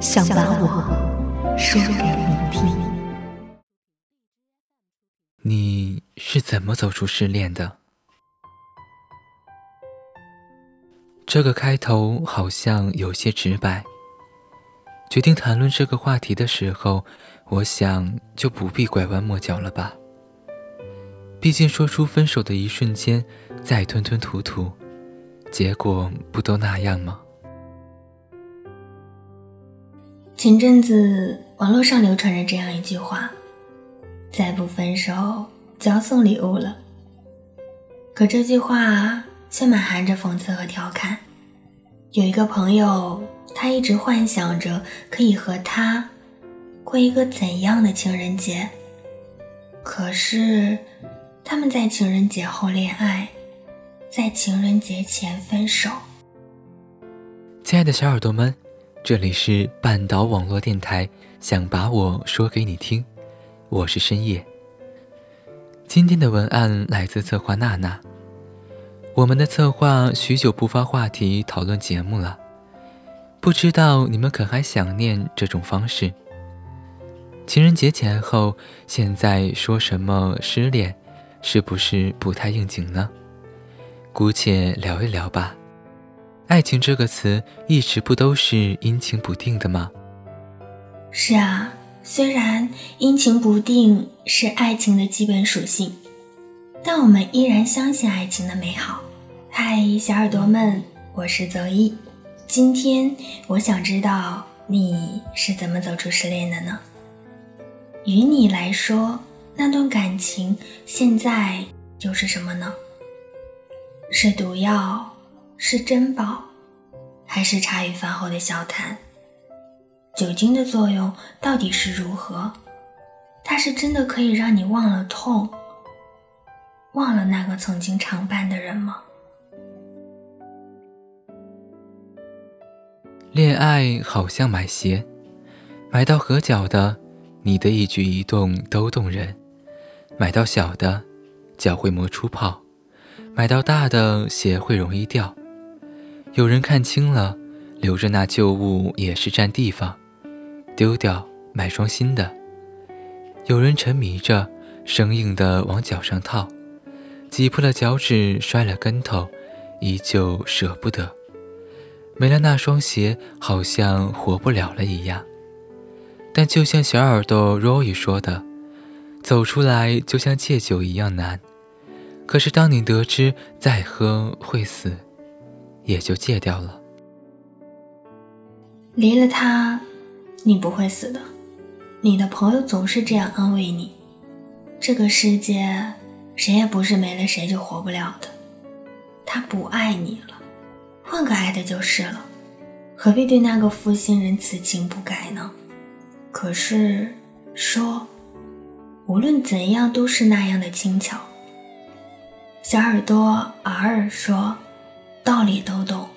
想把我说给你听。你是怎么走出失恋的？这个开头好像有些直白。决定谈论这个话题的时候，我想就不必拐弯抹角了吧。毕竟说出分手的一瞬间，再吞吞吐吐，结果不都那样吗？前阵子网络上流传着这样一句话：“再不分手就要送礼物了。”可这句话却满含着讽刺和调侃。有一个朋友，他一直幻想着可以和他过一个怎样的情人节。可是他们在情人节后恋爱，在情人节前分手。亲爱的小耳朵们。这里是半岛网络电台，想把我说给你听，我是深夜。今天的文案来自策划娜娜。我们的策划许久不发话题讨论节目了，不知道你们可还想念这种方式？情人节前后，现在说什么失恋，是不是不太应景呢？姑且聊一聊吧。爱情这个词一直不都是阴晴不定的吗？是啊，虽然阴晴不定是爱情的基本属性，但我们依然相信爱情的美好。嗨，小耳朵们，我是泽一。今天我想知道你是怎么走出失恋的呢？于你来说，那段感情现在又是什么呢？是毒药？是珍宝，还是茶余饭后的笑谈？酒精的作用到底是如何？它是真的可以让你忘了痛，忘了那个曾经常伴的人吗？恋爱好像买鞋，买到合脚的，你的一举一动都动人；买到小的，脚会磨出泡；买到大的，鞋会容易掉。有人看清了，留着那旧物也是占地方，丢掉买双新的。有人沉迷着，生硬的往脚上套，挤破了脚趾，摔了跟头，依旧舍不得。没了那双鞋，好像活不了了一样。但就像小耳朵 Roy 说的，走出来就像戒酒一样难。可是当你得知再喝会死。也就戒掉了。离了他，你不会死的。你的朋友总是这样安慰你。这个世界，谁也不是没了谁就活不了的。他不爱你了，换个爱的就是了。何必对那个负心人此情不改呢？可是说，无论怎样都是那样的轻巧。小耳朵尔尔说。道理都懂，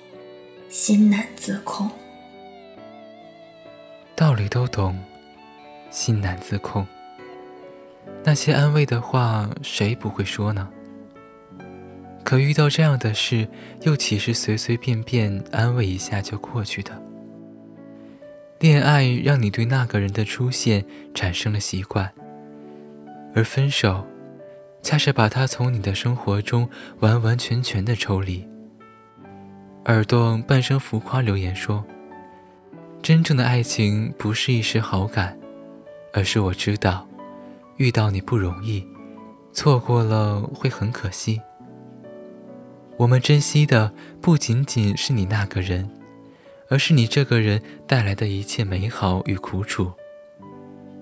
心难自控。道理都懂，心难自控。那些安慰的话，谁不会说呢？可遇到这样的事，又岂是随随便便安慰一下就过去的？恋爱让你对那个人的出现产生了习惯，而分手，恰是把他从你的生活中完完全全的抽离。耳朵半生浮夸留言说：“真正的爱情不是一时好感，而是我知道，遇到你不容易，错过了会很可惜。我们珍惜的不仅仅是你那个人，而是你这个人带来的一切美好与苦楚，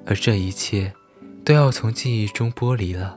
而这一切都要从记忆中剥离了。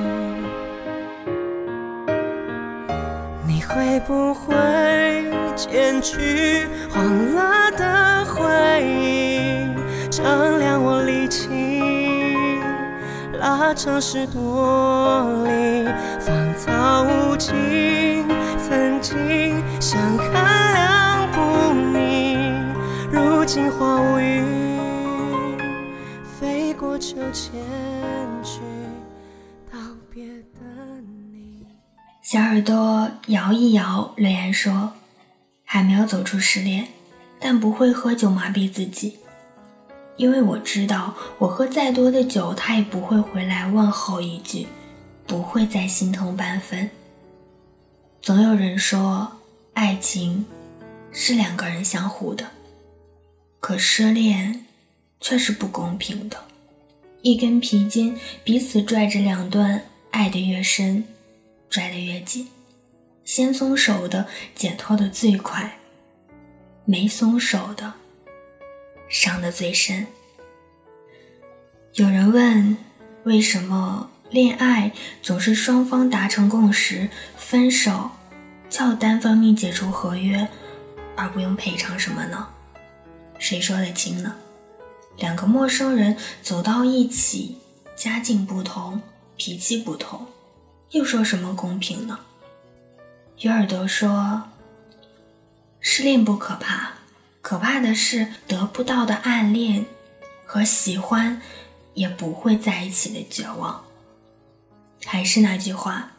会不会剪去黄了的回忆，丈量我力气，拉长十多里，芳草无尽。曾经相看两不腻，如今花无语，飞过秋千小耳朵摇一摇，泪言说：“还没有走出失恋，但不会喝酒麻痹自己，因为我知道，我喝再多的酒，他也不会回来问候一句，不会再心疼半分。总有人说，爱情是两个人相互的，可失恋却是不公平的，一根皮筋彼此拽着两端，爱得越深。”拽得越紧，先松手的解脱的最快，没松手的伤得最深。有人问，为什么恋爱总是双方达成共识，分手就要单方面解除合约，而不用赔偿什么呢？谁说得清呢？两个陌生人走到一起，家境不同，脾气不同。又说什么公平呢？有耳朵说，失恋不可怕，可怕的是得不到的暗恋和喜欢也不会在一起的绝望。还是那句话，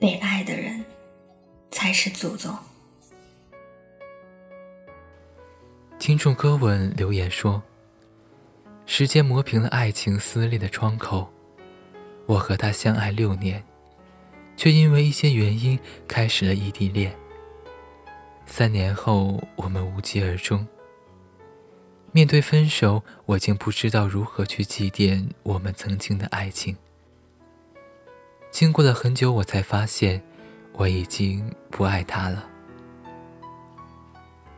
被爱的人才是祖宗。听众歌吻留言说：“时间磨平了爱情撕裂的窗口，我和他相爱六年。”却因为一些原因开始了异地恋。三年后，我们无疾而终。面对分手，我竟不知道如何去祭奠我们曾经的爱情。经过了很久，我才发现，我已经不爱他了。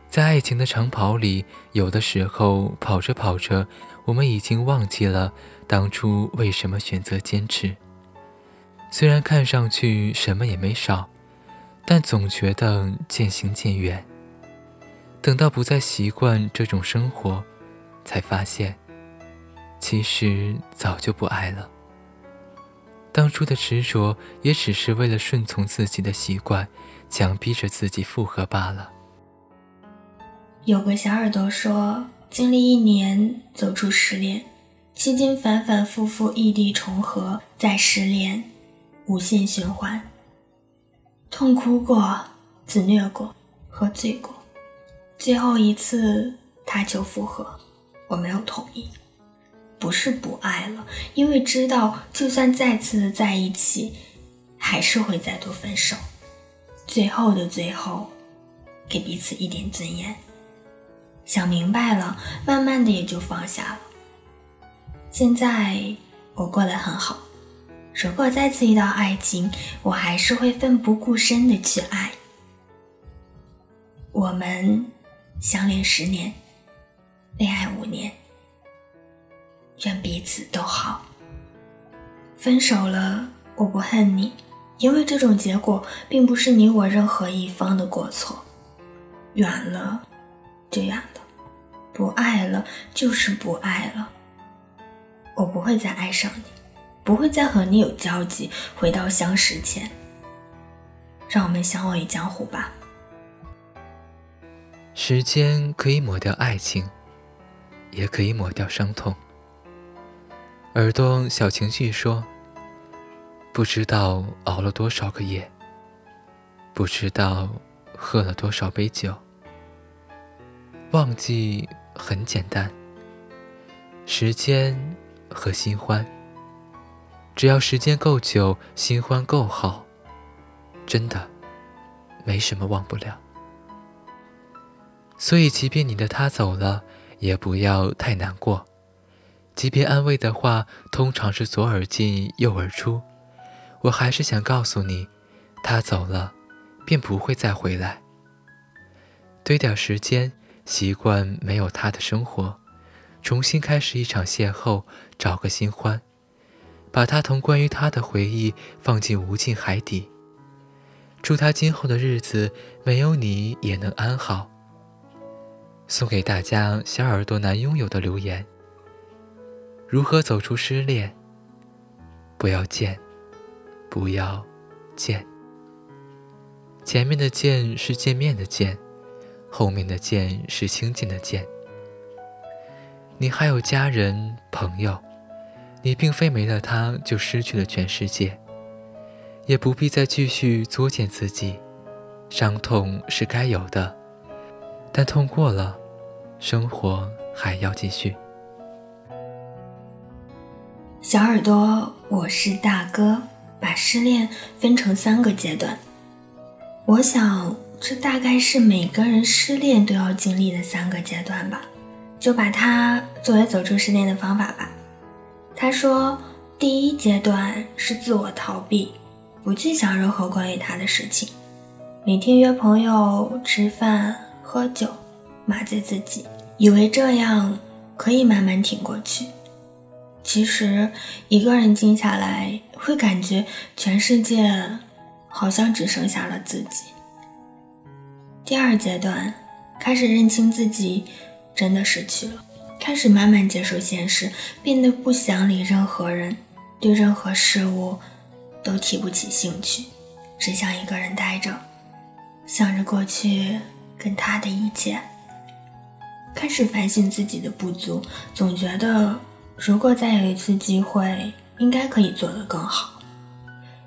在爱情的长跑里，有的时候跑着跑着，我们已经忘记了当初为什么选择坚持。虽然看上去什么也没少，但总觉得渐行渐远。等到不再习惯这种生活，才发现，其实早就不爱了。当初的执着也只是为了顺从自己的习惯，强逼着自己复合罢了。有个小耳朵说，经历一年走出失恋，期间反反复复异地重合，再失恋。无限循环，痛哭过，自虐过，喝醉过，最后一次他求复合，我没有同意，不是不爱了，因为知道就算再次在一起，还是会再度分手。最后的最后，给彼此一点尊严。想明白了，慢慢的也就放下了。现在我过得很好。如果再次遇到爱情，我还是会奋不顾身的去爱。我们相恋十年，恋爱五年，愿彼此都好。分手了，我不恨你，因为这种结果并不是你我任何一方的过错。远了，就远了；不爱了，就是不爱了。我不会再爱上你。不会再和你有交集，回到相识前。让我们相忘于江湖吧。时间可以抹掉爱情，也可以抹掉伤痛。耳朵小情绪说：“不知道熬了多少个夜，不知道喝了多少杯酒。忘记很简单，时间和新欢。只要时间够久，新欢够好，真的没什么忘不了。所以，即便你的他走了，也不要太难过。即便安慰的话通常是左耳进右耳出，我还是想告诉你，他走了，便不会再回来。堆点时间，习惯没有他的生活，重新开始一场邂逅，找个新欢。把他同关于他的回忆放进无尽海底。祝他今后的日子没有你也能安好。送给大家小耳朵难拥有的留言：如何走出失恋？不要见，不要见。前面的见是见面的见，后面的见是亲近的见。你还有家人朋友。你并非没了他就失去了全世界，也不必再继续作践自己。伤痛是该有的，但痛过了，生活还要继续。小耳朵，我是大哥，把失恋分成三个阶段。我想，这大概是每个人失恋都要经历的三个阶段吧，就把它作为走出失恋的方法吧。他说：“第一阶段是自我逃避，不去想任何关于他的事情，每天约朋友吃饭喝酒，麻醉自己，以为这样可以慢慢挺过去。其实一个人静下来，会感觉全世界好像只剩下了自己。第二阶段，开始认清自己真的失去了。”开始慢慢接受现实，变得不想理任何人，对任何事物都提不起兴趣，只想一个人待着，想着过去跟他的一切。开始反省自己的不足，总觉得如果再有一次机会，应该可以做得更好。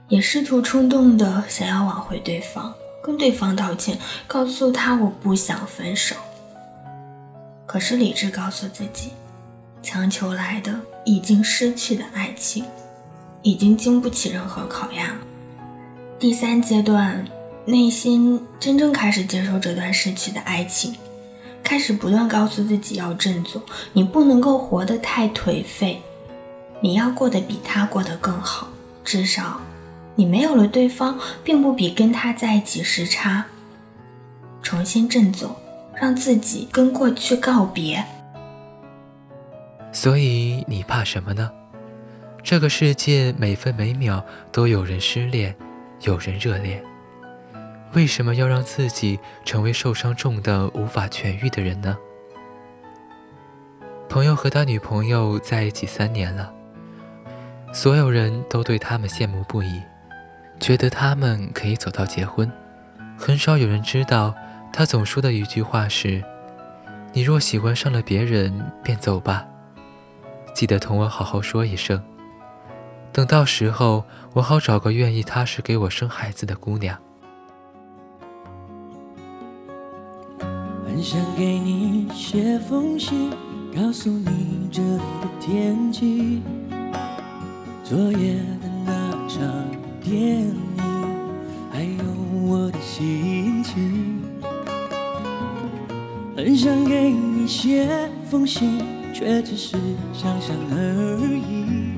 也试图冲动的想要挽回对方，跟对方道歉，告诉他我不想分手。可是理智告诉自己，强求来的已经失去的爱情，已经经不起任何考验了。第三阶段，内心真正开始接受这段失去的爱情，开始不断告诉自己要振作，你不能够活得太颓废，你要过得比他过得更好。至少，你没有了对方，并不比跟他在一起时差。重新振作。让自己跟过去告别。所以你怕什么呢？这个世界每分每秒都有人失恋，有人热恋。为什么要让自己成为受伤重的无法痊愈的人呢？朋友和他女朋友在一起三年了，所有人都对他们羡慕不已，觉得他们可以走到结婚。很少有人知道。他总说的一句话是：“你若喜欢上了别人，便走吧，记得同我好好说一声。等到时候，我好找个愿意踏实给我生孩子的姑娘。”很想给你写封信，告诉你这里的天气，昨夜的那场电影，还有我的心情。很想给你写封信，却只是想想而已。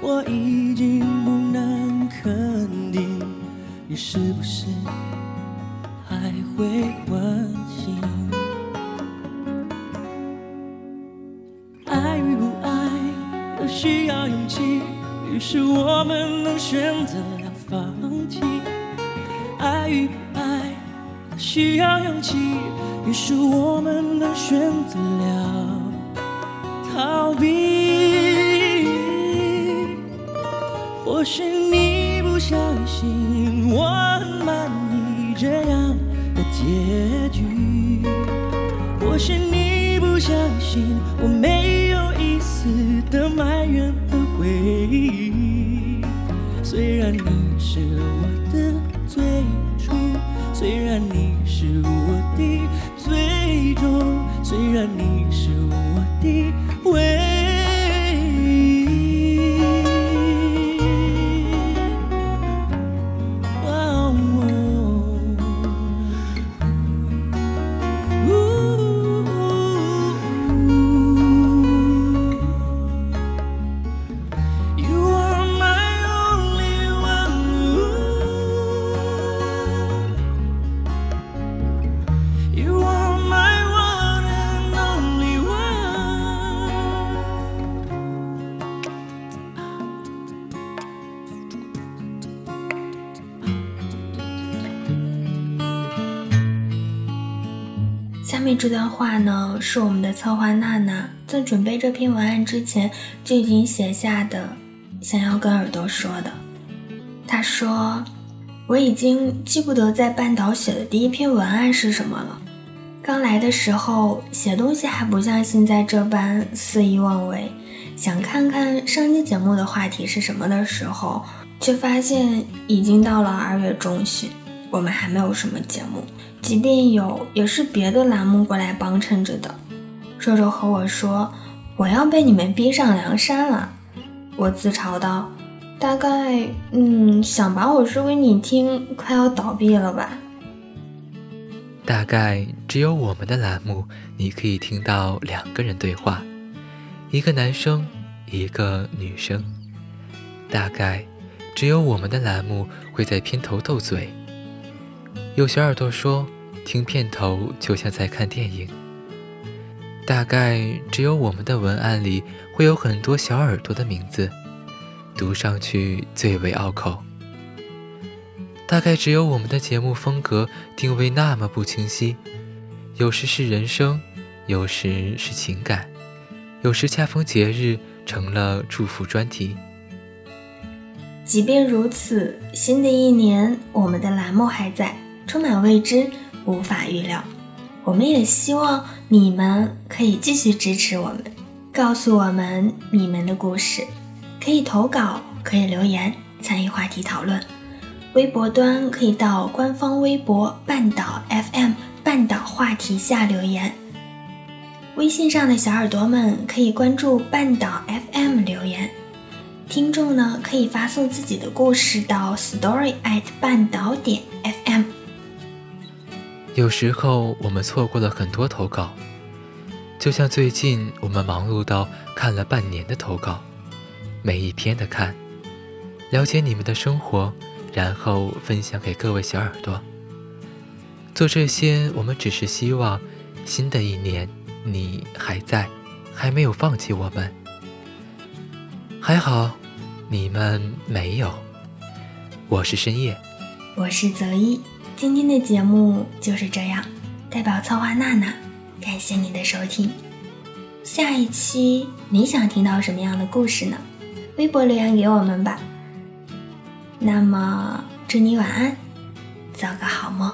我已经不能肯定，你是不是还会关心？爱与不爱都需要勇气，于是我们能选择了放弃。爱与不需要勇气。于是我们都选择了逃避。或许你不相信我很满意这样的结局，或许你不相信我没有一丝的埋怨和回忆。虽然你是我的最初，虽然你是我的最终，虽然你是我的唯一。这段话呢，是我们的策划娜娜在准备这篇文案之前就已经写下的，想要跟耳朵说的。她说：“我已经记不得在半岛写的第一篇文案是什么了。刚来的时候写东西还不像现在这般肆意妄为，想看看上期节目的话题是什么的时候，却发现已经到了二月中旬，我们还没有什么节目。”即便有，也是别的栏目过来帮衬着的。肉肉和我说：“我要被你们逼上梁山了。”我自嘲道：“大概，嗯，想把我说给你听，快要倒闭了吧？”大概只有我们的栏目，你可以听到两个人对话，一个男生，一个女生。大概只有我们的栏目会在片头斗嘴。有小耳朵说，听片头就像在看电影。大概只有我们的文案里会有很多小耳朵的名字，读上去最为拗口。大概只有我们的节目风格定位那么不清晰，有时是人生，有时是情感，有时恰逢节日成了祝福专题。即便如此，新的一年我们的栏目还在。充满未知，无法预料。我们也希望你们可以继续支持我们，告诉我们你们的故事，可以投稿，可以留言参与话题讨论。微博端可以到官方微博“半岛 FM” 半岛话题下留言。微信上的小耳朵们可以关注“半岛 FM” 留言。听众呢可以发送自己的故事到 story 半岛点 FM。有时候我们错过了很多投稿，就像最近我们忙碌到看了半年的投稿，每一篇的看，了解你们的生活，然后分享给各位小耳朵。做这些，我们只是希望新的一年你还在，还没有放弃我们。还好，你们没有。我是深夜，我是泽一。今天的节目就是这样，代表策划娜娜，感谢你的收听。下一期你想听到什么样的故事呢？微博留言给我们吧。那么祝你晚安，做个好梦。